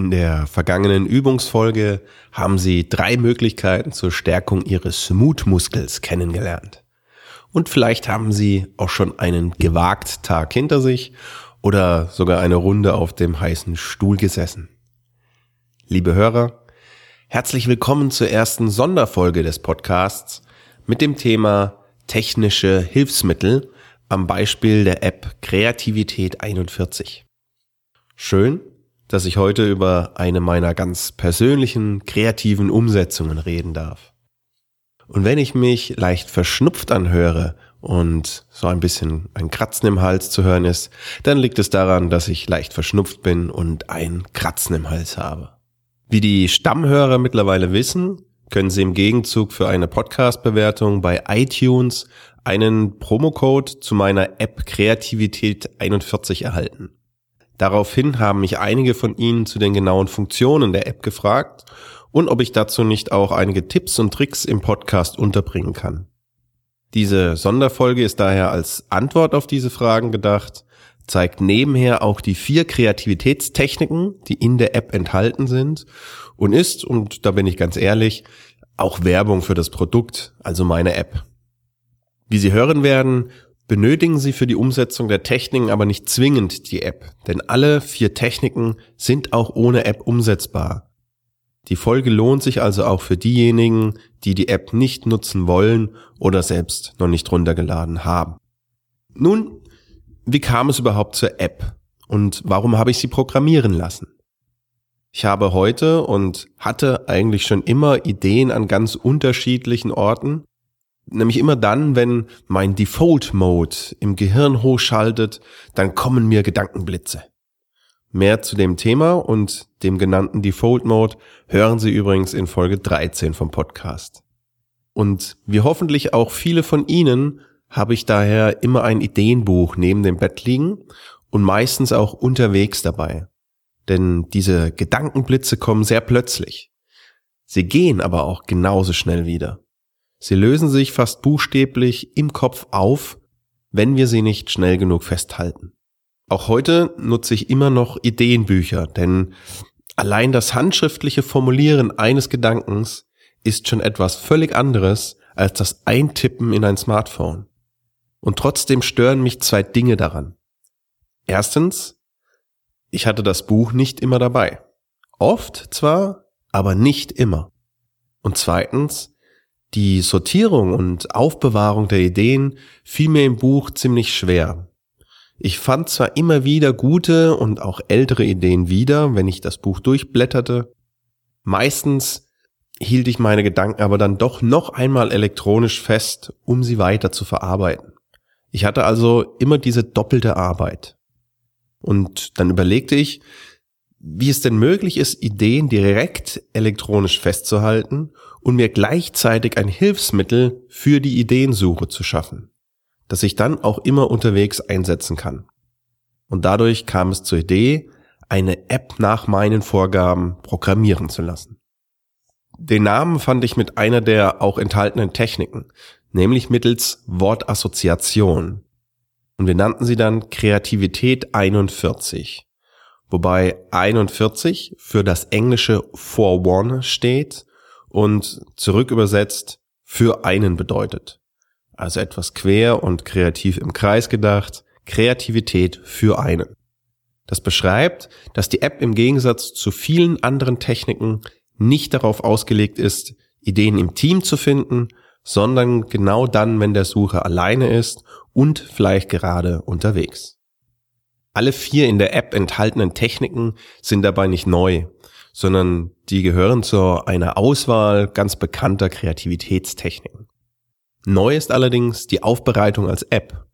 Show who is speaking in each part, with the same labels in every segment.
Speaker 1: In der vergangenen Übungsfolge haben Sie drei Möglichkeiten zur Stärkung Ihres Mutmuskels kennengelernt. Und vielleicht haben Sie auch schon einen gewagt Tag hinter sich oder sogar eine Runde auf dem heißen Stuhl gesessen. Liebe Hörer, herzlich willkommen zur ersten Sonderfolge des Podcasts mit dem Thema technische Hilfsmittel am Beispiel der App Kreativität 41. Schön, dass ich heute über eine meiner ganz persönlichen kreativen Umsetzungen reden darf. Und wenn ich mich leicht verschnupft anhöre und so ein bisschen ein Kratzen im Hals zu hören ist, dann liegt es daran, dass ich leicht verschnupft bin und ein Kratzen im Hals habe. Wie die Stammhörer mittlerweile wissen, können Sie im Gegenzug für eine Podcast-Bewertung bei iTunes einen Promocode zu meiner App Kreativität 41 erhalten. Daraufhin haben mich einige von Ihnen zu den genauen Funktionen der App gefragt und ob ich dazu nicht auch einige Tipps und Tricks im Podcast unterbringen kann. Diese Sonderfolge ist daher als Antwort auf diese Fragen gedacht, zeigt nebenher auch die vier Kreativitätstechniken, die in der App enthalten sind und ist, und da bin ich ganz ehrlich, auch Werbung für das Produkt, also meine App. Wie Sie hören werden, benötigen Sie für die Umsetzung der Techniken aber nicht zwingend die App, denn alle vier Techniken sind auch ohne App umsetzbar. Die Folge lohnt sich also auch für diejenigen, die die App nicht nutzen wollen oder selbst noch nicht runtergeladen haben. Nun, wie kam es überhaupt zur App und warum habe ich sie programmieren lassen? Ich habe heute und hatte eigentlich schon immer Ideen an ganz unterschiedlichen Orten Nämlich immer dann, wenn mein Default Mode im Gehirn hochschaltet, dann kommen mir Gedankenblitze. Mehr zu dem Thema und dem genannten Default Mode hören Sie übrigens in Folge 13 vom Podcast. Und wie hoffentlich auch viele von Ihnen habe ich daher immer ein Ideenbuch neben dem Bett liegen und meistens auch unterwegs dabei. Denn diese Gedankenblitze kommen sehr plötzlich. Sie gehen aber auch genauso schnell wieder. Sie lösen sich fast buchstäblich im Kopf auf, wenn wir sie nicht schnell genug festhalten. Auch heute nutze ich immer noch Ideenbücher, denn allein das handschriftliche Formulieren eines Gedankens ist schon etwas völlig anderes als das Eintippen in ein Smartphone. Und trotzdem stören mich zwei Dinge daran. Erstens, ich hatte das Buch nicht immer dabei. Oft zwar, aber nicht immer. Und zweitens, die Sortierung und Aufbewahrung der Ideen fiel mir im Buch ziemlich schwer. Ich fand zwar immer wieder gute und auch ältere Ideen wieder, wenn ich das Buch durchblätterte. Meistens hielt ich meine Gedanken aber dann doch noch einmal elektronisch fest, um sie weiter zu verarbeiten. Ich hatte also immer diese doppelte Arbeit. Und dann überlegte ich, wie es denn möglich ist, Ideen direkt elektronisch festzuhalten und mir gleichzeitig ein Hilfsmittel für die Ideensuche zu schaffen, das ich dann auch immer unterwegs einsetzen kann. Und dadurch kam es zur Idee, eine App nach meinen Vorgaben programmieren zu lassen. Den Namen fand ich mit einer der auch enthaltenen Techniken, nämlich mittels Wortassoziation. Und wir nannten sie dann Kreativität 41 wobei 41 für das englische for one steht und zurück übersetzt für einen bedeutet. Also etwas quer und kreativ im Kreis gedacht, Kreativität für einen. Das beschreibt, dass die App im Gegensatz zu vielen anderen Techniken nicht darauf ausgelegt ist, Ideen im Team zu finden, sondern genau dann, wenn der Sucher alleine ist und vielleicht gerade unterwegs. Alle vier in der App enthaltenen Techniken sind dabei nicht neu, sondern die gehören zu einer Auswahl ganz bekannter Kreativitätstechniken. Neu ist allerdings die Aufbereitung als App,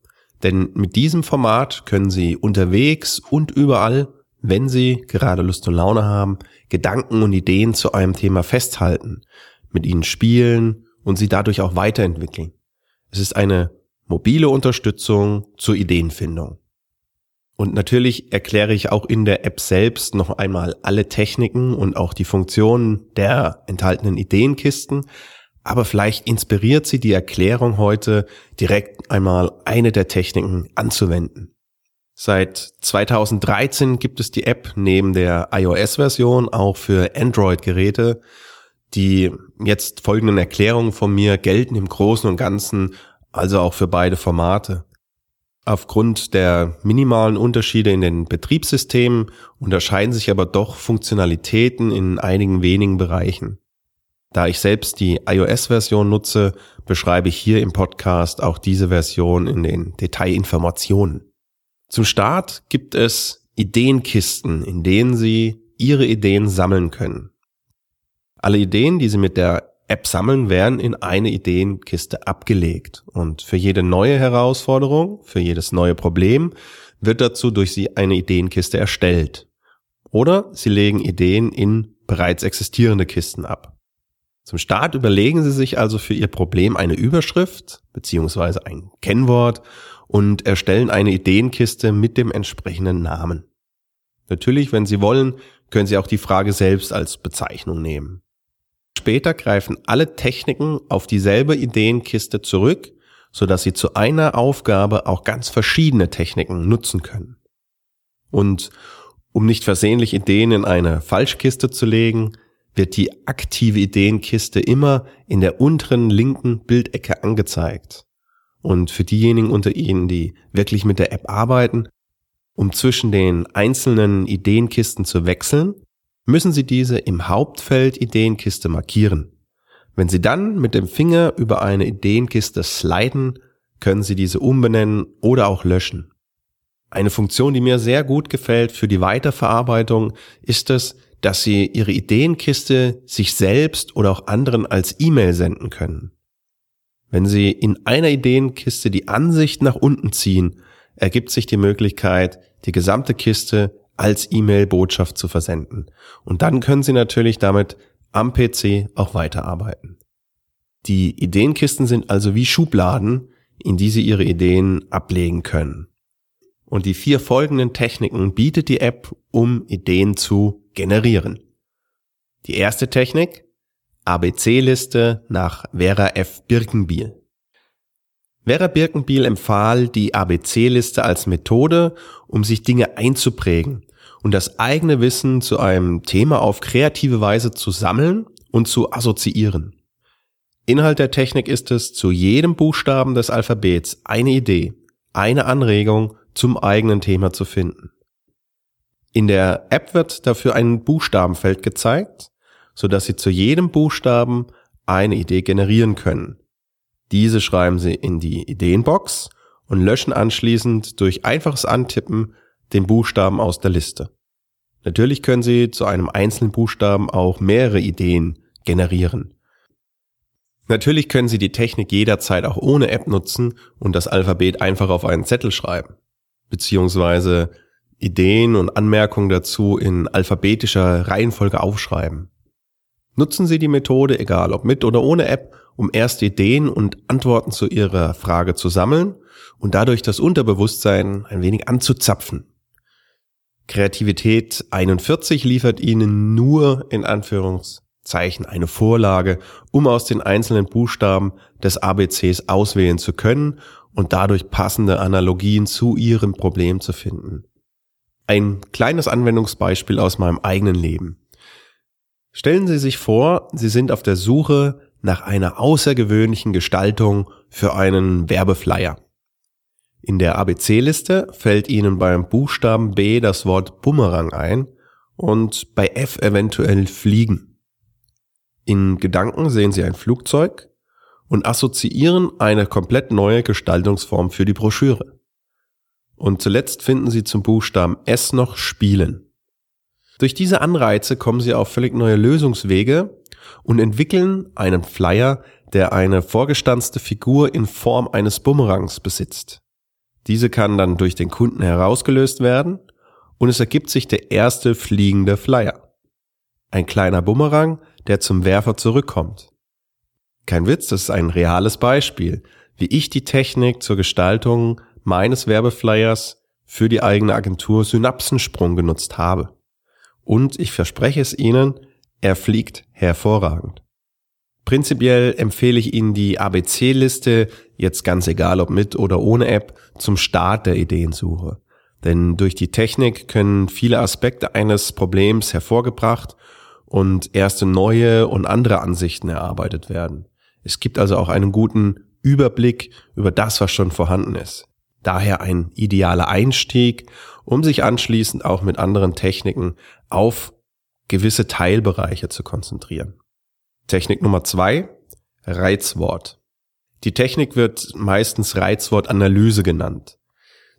Speaker 1: denn mit diesem Format können Sie unterwegs und überall, wenn Sie gerade Lust und Laune haben, Gedanken und Ideen zu einem Thema festhalten, mit ihnen spielen und sie dadurch auch weiterentwickeln. Es ist eine mobile Unterstützung zur Ideenfindung. Und natürlich erkläre ich auch in der App selbst noch einmal alle Techniken und auch die Funktionen der enthaltenen Ideenkisten. Aber vielleicht inspiriert Sie die Erklärung heute direkt einmal eine der Techniken anzuwenden. Seit 2013 gibt es die App neben der iOS-Version auch für Android-Geräte. Die jetzt folgenden Erklärungen von mir gelten im Großen und Ganzen also auch für beide Formate. Aufgrund der minimalen Unterschiede in den Betriebssystemen unterscheiden sich aber doch Funktionalitäten in einigen wenigen Bereichen. Da ich selbst die iOS-Version nutze, beschreibe ich hier im Podcast auch diese Version in den Detailinformationen. Zum Start gibt es Ideenkisten, in denen Sie Ihre Ideen sammeln können. Alle Ideen, die Sie mit der App sammeln, werden in eine Ideenkiste abgelegt. Und für jede neue Herausforderung, für jedes neue Problem wird dazu durch Sie eine Ideenkiste erstellt. Oder Sie legen Ideen in bereits existierende Kisten ab. Zum Start überlegen Sie sich also für Ihr Problem eine Überschrift beziehungsweise ein Kennwort und erstellen eine Ideenkiste mit dem entsprechenden Namen. Natürlich, wenn Sie wollen, können Sie auch die Frage selbst als Bezeichnung nehmen. Später greifen alle Techniken auf dieselbe Ideenkiste zurück, so dass Sie zu einer Aufgabe auch ganz verschiedene Techniken nutzen können. Und um nicht versehentlich Ideen in eine Falschkiste zu legen, wird die aktive Ideenkiste immer in der unteren linken Bildecke angezeigt. Und für diejenigen unter Ihnen, die wirklich mit der App arbeiten, um zwischen den einzelnen Ideenkisten zu wechseln, müssen Sie diese im Hauptfeld Ideenkiste markieren. Wenn Sie dann mit dem Finger über eine Ideenkiste sliden, können Sie diese umbenennen oder auch löschen. Eine Funktion, die mir sehr gut gefällt für die Weiterverarbeitung, ist es, dass Sie Ihre Ideenkiste sich selbst oder auch anderen als E-Mail senden können. Wenn Sie in einer Ideenkiste die Ansicht nach unten ziehen, ergibt sich die Möglichkeit, die gesamte Kiste als E-Mail-Botschaft zu versenden. Und dann können Sie natürlich damit am PC auch weiterarbeiten. Die Ideenkisten sind also wie Schubladen, in die Sie Ihre Ideen ablegen können. Und die vier folgenden Techniken bietet die App, um Ideen zu generieren. Die erste Technik, ABC-Liste nach Vera F. Birkenbiel. Vera Birkenbiel empfahl die ABC-Liste als Methode, um sich Dinge einzuprägen und das eigene Wissen zu einem Thema auf kreative Weise zu sammeln und zu assoziieren. Inhalt der Technik ist es, zu jedem Buchstaben des Alphabets eine Idee, eine Anregung zum eigenen Thema zu finden. In der App wird dafür ein Buchstabenfeld gezeigt, so dass Sie zu jedem Buchstaben eine Idee generieren können. Diese schreiben Sie in die Ideenbox und löschen anschließend durch einfaches Antippen den Buchstaben aus der Liste. Natürlich können Sie zu einem einzelnen Buchstaben auch mehrere Ideen generieren. Natürlich können Sie die Technik jederzeit auch ohne App nutzen und das Alphabet einfach auf einen Zettel schreiben, beziehungsweise Ideen und Anmerkungen dazu in alphabetischer Reihenfolge aufschreiben. Nutzen Sie die Methode, egal ob mit oder ohne App, um erste Ideen und Antworten zu Ihrer Frage zu sammeln und dadurch das Unterbewusstsein ein wenig anzuzapfen. Kreativität 41 liefert Ihnen nur in Anführungszeichen eine Vorlage, um aus den einzelnen Buchstaben des ABCs auswählen zu können und dadurch passende Analogien zu Ihrem Problem zu finden. Ein kleines Anwendungsbeispiel aus meinem eigenen Leben. Stellen Sie sich vor, Sie sind auf der Suche nach einer außergewöhnlichen Gestaltung für einen Werbeflyer. In der ABC-Liste fällt Ihnen beim Buchstaben B das Wort Bumerang ein und bei F eventuell Fliegen. In Gedanken sehen Sie ein Flugzeug und assoziieren eine komplett neue Gestaltungsform für die Broschüre. Und zuletzt finden Sie zum Buchstaben S noch Spielen. Durch diese Anreize kommen sie auf völlig neue Lösungswege und entwickeln einen Flyer, der eine vorgestanzte Figur in Form eines Bumerangs besitzt. Diese kann dann durch den Kunden herausgelöst werden und es ergibt sich der erste fliegende Flyer. Ein kleiner Bumerang, der zum Werfer zurückkommt. Kein Witz, das ist ein reales Beispiel, wie ich die Technik zur Gestaltung meines Werbeflyers für die eigene Agentur Synapsensprung genutzt habe. Und ich verspreche es Ihnen, er fliegt hervorragend. Prinzipiell empfehle ich Ihnen die ABC-Liste, jetzt ganz egal ob mit oder ohne App, zum Start der Ideensuche. Denn durch die Technik können viele Aspekte eines Problems hervorgebracht und erste neue und andere Ansichten erarbeitet werden. Es gibt also auch einen guten Überblick über das, was schon vorhanden ist. Daher ein idealer Einstieg, um sich anschließend auch mit anderen Techniken auf gewisse Teilbereiche zu konzentrieren. Technik Nummer zwei, Reizwort. Die Technik wird meistens Reizwortanalyse genannt.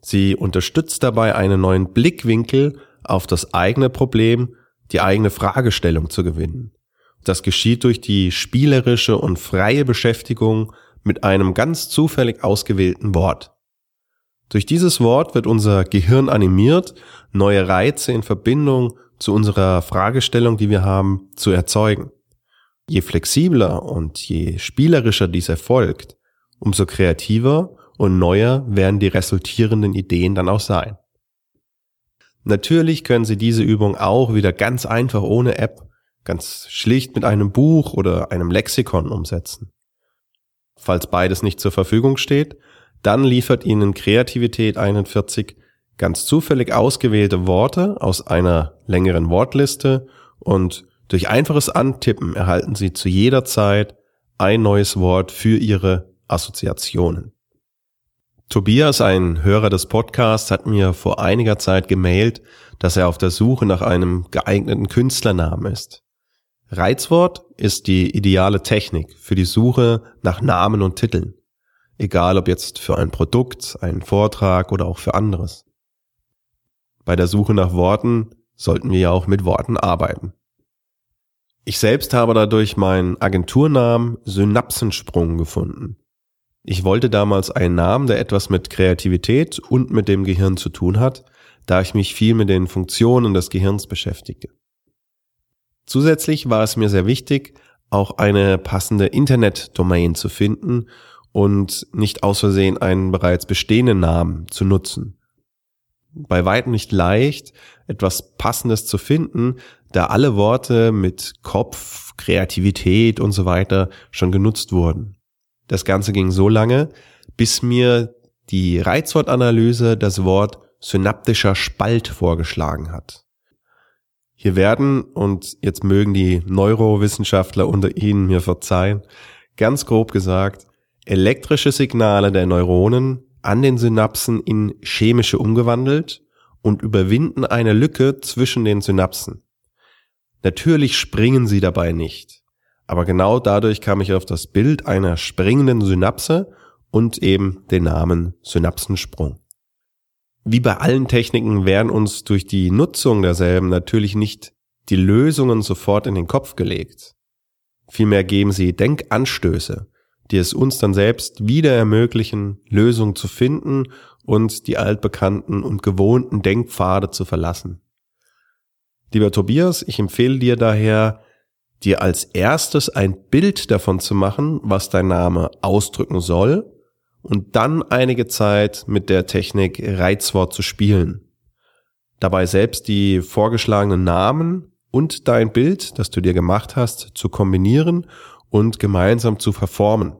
Speaker 1: Sie unterstützt dabei einen neuen Blickwinkel auf das eigene Problem, die eigene Fragestellung zu gewinnen. Das geschieht durch die spielerische und freie Beschäftigung mit einem ganz zufällig ausgewählten Wort. Durch dieses Wort wird unser Gehirn animiert, neue Reize in Verbindung zu unserer Fragestellung, die wir haben, zu erzeugen. Je flexibler und je spielerischer dies erfolgt, umso kreativer und neuer werden die resultierenden Ideen dann auch sein. Natürlich können Sie diese Übung auch wieder ganz einfach ohne App ganz schlicht mit einem Buch oder einem Lexikon umsetzen. Falls beides nicht zur Verfügung steht, dann liefert Ihnen Kreativität 41 ganz zufällig ausgewählte Worte aus einer längeren Wortliste und durch einfaches Antippen erhalten Sie zu jeder Zeit ein neues Wort für Ihre Assoziationen. Tobias, ein Hörer des Podcasts, hat mir vor einiger Zeit gemailt, dass er auf der Suche nach einem geeigneten Künstlernamen ist. Reizwort ist die ideale Technik für die Suche nach Namen und Titeln. Egal ob jetzt für ein Produkt, einen Vortrag oder auch für anderes. Bei der Suche nach Worten sollten wir ja auch mit Worten arbeiten. Ich selbst habe dadurch meinen Agenturnamen Synapsensprung gefunden. Ich wollte damals einen Namen, der etwas mit Kreativität und mit dem Gehirn zu tun hat, da ich mich viel mit den Funktionen des Gehirns beschäftigte. Zusätzlich war es mir sehr wichtig, auch eine passende Internet-Domain zu finden und nicht aus Versehen einen bereits bestehenden Namen zu nutzen. Bei weitem nicht leicht, etwas Passendes zu finden, da alle Worte mit Kopf, Kreativität und so weiter schon genutzt wurden. Das Ganze ging so lange, bis mir die Reizwortanalyse das Wort synaptischer Spalt vorgeschlagen hat. Hier werden, und jetzt mögen die Neurowissenschaftler unter Ihnen mir verzeihen, ganz grob gesagt, elektrische Signale der Neuronen an den Synapsen in chemische umgewandelt und überwinden eine Lücke zwischen den Synapsen. Natürlich springen sie dabei nicht, aber genau dadurch kam ich auf das Bild einer springenden Synapse und eben den Namen Synapsensprung. Wie bei allen Techniken werden uns durch die Nutzung derselben natürlich nicht die Lösungen sofort in den Kopf gelegt. Vielmehr geben sie Denkanstöße, die es uns dann selbst wieder ermöglichen, Lösungen zu finden und die altbekannten und gewohnten Denkpfade zu verlassen. Lieber Tobias, ich empfehle dir daher, dir als erstes ein Bild davon zu machen, was dein Name ausdrücken soll und dann einige Zeit mit der Technik Reizwort zu spielen. Dabei selbst die vorgeschlagenen Namen und dein Bild, das du dir gemacht hast, zu kombinieren und gemeinsam zu verformen.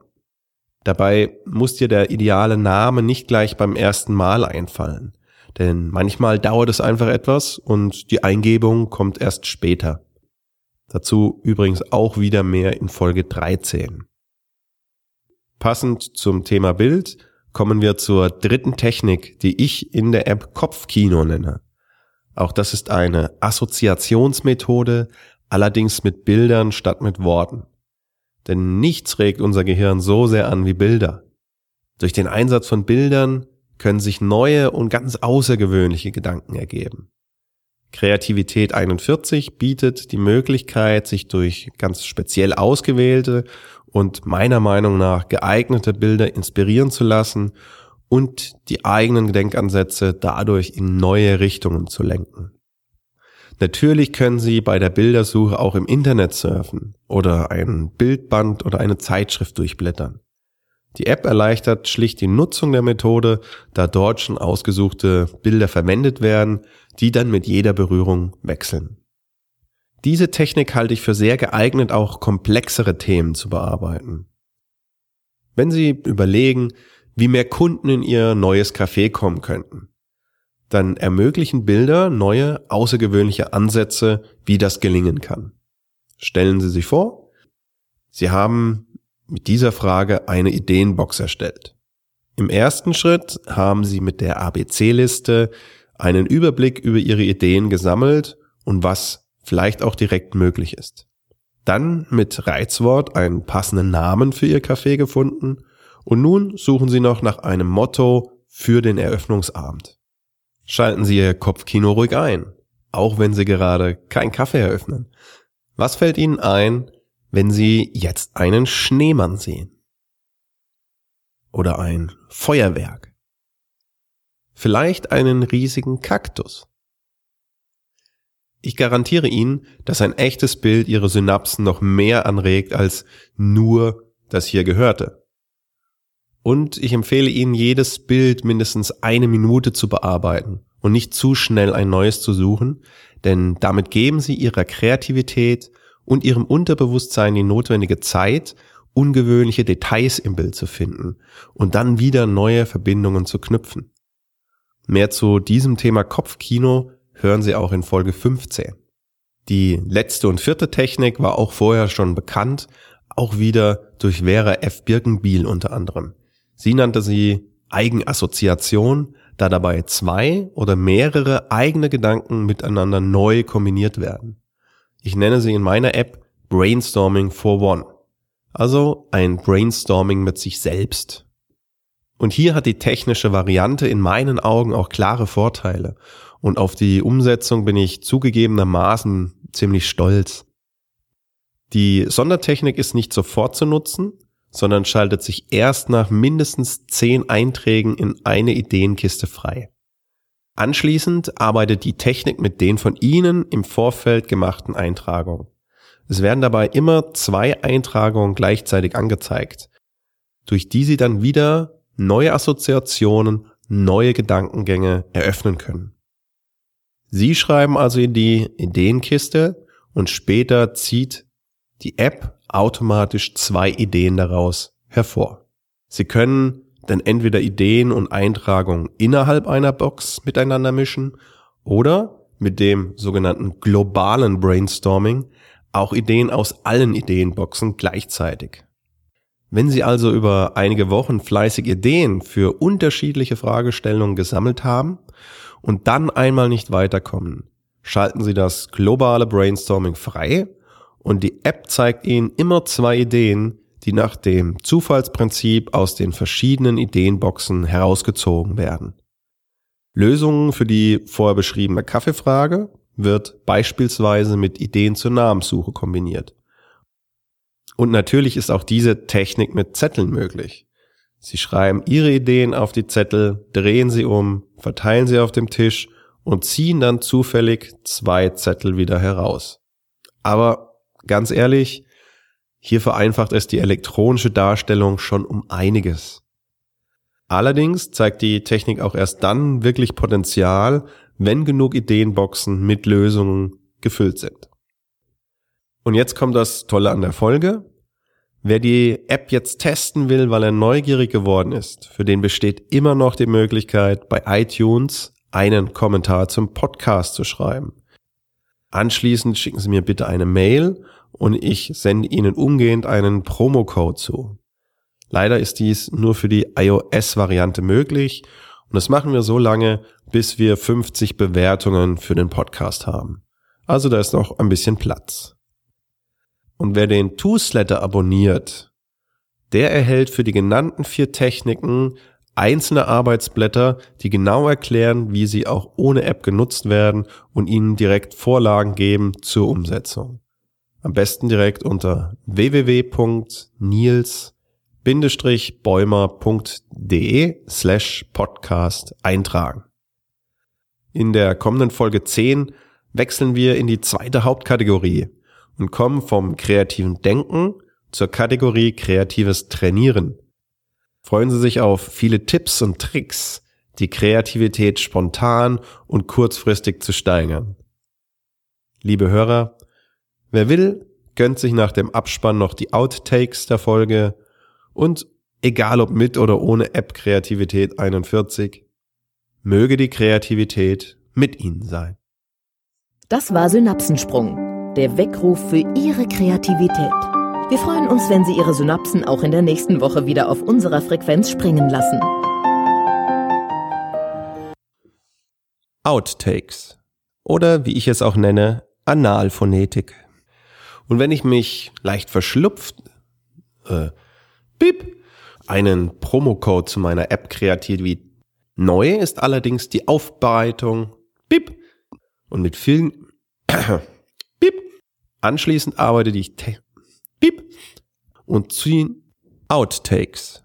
Speaker 1: Dabei muss dir der ideale Name nicht gleich beim ersten Mal einfallen, denn manchmal dauert es einfach etwas und die Eingebung kommt erst später. Dazu übrigens auch wieder mehr in Folge 13. Passend zum Thema Bild kommen wir zur dritten Technik, die ich in der App Kopfkino nenne. Auch das ist eine Assoziationsmethode, allerdings mit Bildern statt mit Worten. Denn nichts regt unser Gehirn so sehr an wie Bilder. Durch den Einsatz von Bildern können sich neue und ganz außergewöhnliche Gedanken ergeben. Kreativität 41 bietet die Möglichkeit, sich durch ganz speziell ausgewählte und meiner Meinung nach geeignete Bilder inspirieren zu lassen und die eigenen Denkansätze dadurch in neue Richtungen zu lenken. Natürlich können Sie bei der Bildersuche auch im Internet surfen oder ein Bildband oder eine Zeitschrift durchblättern. Die App erleichtert schlicht die Nutzung der Methode, da dort schon ausgesuchte Bilder verwendet werden, die dann mit jeder Berührung wechseln. Diese Technik halte ich für sehr geeignet, auch komplexere Themen zu bearbeiten. Wenn Sie überlegen, wie mehr Kunden in Ihr neues Café kommen könnten, dann ermöglichen Bilder neue, außergewöhnliche Ansätze, wie das gelingen kann. Stellen Sie sich vor, Sie haben mit dieser Frage eine Ideenbox erstellt. Im ersten Schritt haben Sie mit der ABC-Liste einen Überblick über Ihre Ideen gesammelt und was vielleicht auch direkt möglich ist. Dann mit Reizwort einen passenden Namen für Ihr Café gefunden und nun suchen Sie noch nach einem Motto für den Eröffnungsabend. Schalten Sie Ihr Kopfkino ruhig ein, auch wenn Sie gerade kein Kaffee eröffnen. Was fällt Ihnen ein, wenn Sie jetzt einen Schneemann sehen? Oder ein Feuerwerk? Vielleicht einen riesigen Kaktus? Ich garantiere Ihnen, dass ein echtes Bild Ihre Synapsen noch mehr anregt als nur das hier gehörte. Und ich empfehle Ihnen, jedes Bild mindestens eine Minute zu bearbeiten und nicht zu schnell ein neues zu suchen, denn damit geben Sie Ihrer Kreativität und Ihrem Unterbewusstsein die notwendige Zeit, ungewöhnliche Details im Bild zu finden und dann wieder neue Verbindungen zu knüpfen. Mehr zu diesem Thema Kopfkino hören Sie auch in Folge 15. Die letzte und vierte Technik war auch vorher schon bekannt, auch wieder durch Vera F. Birkenbiel unter anderem. Sie nannte sie Eigenassoziation, da dabei zwei oder mehrere eigene Gedanken miteinander neu kombiniert werden. Ich nenne sie in meiner App Brainstorming for One. Also ein Brainstorming mit sich selbst. Und hier hat die technische Variante in meinen Augen auch klare Vorteile. Und auf die Umsetzung bin ich zugegebenermaßen ziemlich stolz. Die Sondertechnik ist nicht sofort zu nutzen, sondern schaltet sich erst nach mindestens zehn Einträgen in eine Ideenkiste frei. Anschließend arbeitet die Technik mit den von Ihnen im Vorfeld gemachten Eintragungen. Es werden dabei immer zwei Eintragungen gleichzeitig angezeigt, durch die Sie dann wieder neue Assoziationen, neue Gedankengänge eröffnen können. Sie schreiben also in die Ideenkiste und später zieht die App automatisch zwei Ideen daraus hervor. Sie können dann entweder Ideen und Eintragungen innerhalb einer Box miteinander mischen oder mit dem sogenannten globalen Brainstorming auch Ideen aus allen Ideenboxen gleichzeitig. Wenn Sie also über einige Wochen fleißig Ideen für unterschiedliche Fragestellungen gesammelt haben und dann einmal nicht weiterkommen, schalten Sie das globale Brainstorming frei und die App zeigt Ihnen immer zwei Ideen, die nach dem Zufallsprinzip aus den verschiedenen Ideenboxen herausgezogen werden. Lösungen für die vorher beschriebene Kaffeefrage wird beispielsweise mit Ideen zur Namenssuche kombiniert. Und natürlich ist auch diese Technik mit Zetteln möglich. Sie schreiben Ihre Ideen auf die Zettel, drehen sie um, verteilen sie auf dem Tisch und ziehen dann zufällig zwei Zettel wieder heraus. Aber ganz ehrlich, hier vereinfacht es die elektronische Darstellung schon um einiges. Allerdings zeigt die Technik auch erst dann wirklich Potenzial, wenn genug Ideenboxen mit Lösungen gefüllt sind. Und jetzt kommt das Tolle an der Folge. Wer die App jetzt testen will, weil er neugierig geworden ist, für den besteht immer noch die Möglichkeit, bei iTunes einen Kommentar zum Podcast zu schreiben. Anschließend schicken Sie mir bitte eine Mail und ich sende Ihnen umgehend einen Promocode zu. Leider ist dies nur für die iOS-Variante möglich und das machen wir so lange, bis wir 50 Bewertungen für den Podcast haben. Also da ist noch ein bisschen Platz. Und wer den Toolsletter abonniert, der erhält für die genannten vier Techniken einzelne Arbeitsblätter, die genau erklären, wie sie auch ohne App genutzt werden und Ihnen direkt Vorlagen geben zur Umsetzung. Am besten direkt unter www.nils bäumer.de slash podcast eintragen. In der kommenden Folge 10 wechseln wir in die zweite Hauptkategorie und kommen vom kreativen Denken zur Kategorie kreatives Trainieren. Freuen Sie sich auf viele Tipps und Tricks, die Kreativität spontan und kurzfristig zu steigern. Liebe Hörer, wer will, gönnt sich nach dem Abspann noch die Outtakes der Folge und egal ob mit oder ohne App Kreativität 41, möge die Kreativität mit Ihnen sein.
Speaker 2: Das war Synapsensprung, der Weckruf für Ihre Kreativität. Wir freuen uns, wenn Sie Ihre Synapsen auch in der nächsten Woche wieder auf unserer Frequenz springen lassen.
Speaker 1: Outtakes oder wie ich es auch nenne, Analphonetik. Und wenn ich mich leicht verschlupft, äh, bip, einen Promocode zu meiner App Kreativität Neu ist allerdings die Aufbereitung, bip, und mit vielen, bip, anschließend arbeite ich, bip, und ziehen Outtakes.